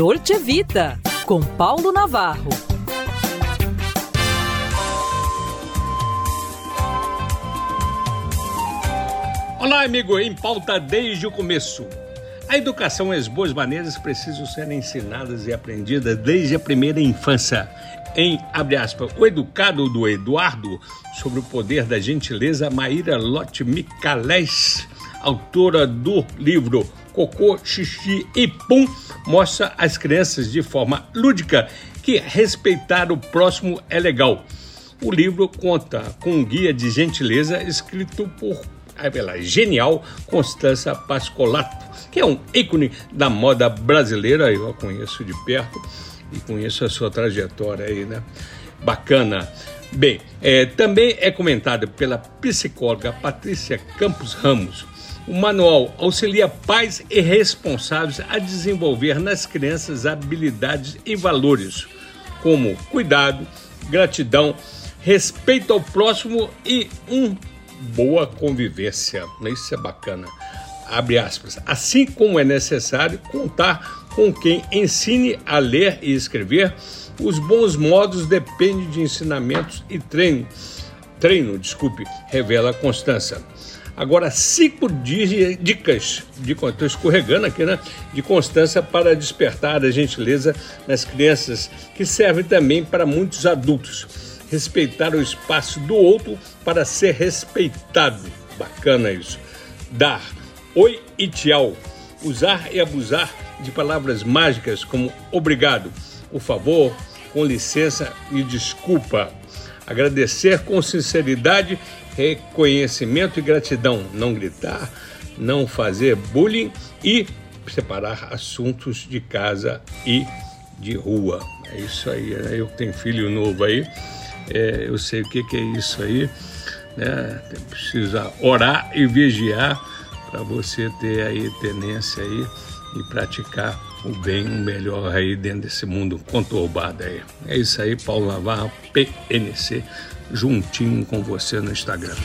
Dolce Vita, com Paulo Navarro. Olá, amigo, em pauta desde o começo. A educação e as boas maneiras precisam ser ensinadas e aprendidas desde a primeira infância. Em, abre aspas, o educado do Eduardo, sobre o poder da gentileza, Maíra Lotte Micalés, autora do livro Cocô, Xixi e Pum, mostra às crianças de forma lúdica que respeitar o próximo é legal. O livro conta com um guia de gentileza escrito por pela genial Constança Pascolato, que é um ícone da moda brasileira, eu a conheço de perto e conheço a sua trajetória aí, né? Bacana. Bem, é, também é comentado pela psicóloga Patrícia Campos Ramos. O manual auxilia pais e responsáveis a desenvolver nas crianças habilidades e valores, como cuidado, gratidão, respeito ao próximo e um boa convivência. Isso é bacana. Abre aspas. Assim como é necessário contar com quem ensine a ler e escrever, os bons modos dependem de ensinamentos e treino. Treino, desculpe, revela Constança. Agora, cinco dicas de estou escorregando aqui, né? De constância para despertar a gentileza nas crianças, que serve também para muitos adultos respeitar o espaço do outro para ser respeitado. Bacana isso. Dar oi e tchau. Usar e abusar de palavras mágicas como obrigado, por favor, com licença e desculpa. Agradecer com sinceridade, reconhecimento e gratidão. Não gritar, não fazer bullying e separar assuntos de casa e de rua. É isso aí. Né? Eu tenho filho novo aí é, eu sei o que, que é isso aí, né? Precisa orar e vigiar para você ter aí tenência aí e praticar o bem, o melhor aí dentro desse mundo conturbado aí. É isso aí, Paulo Navarro, PNC, juntinho com você no Instagram.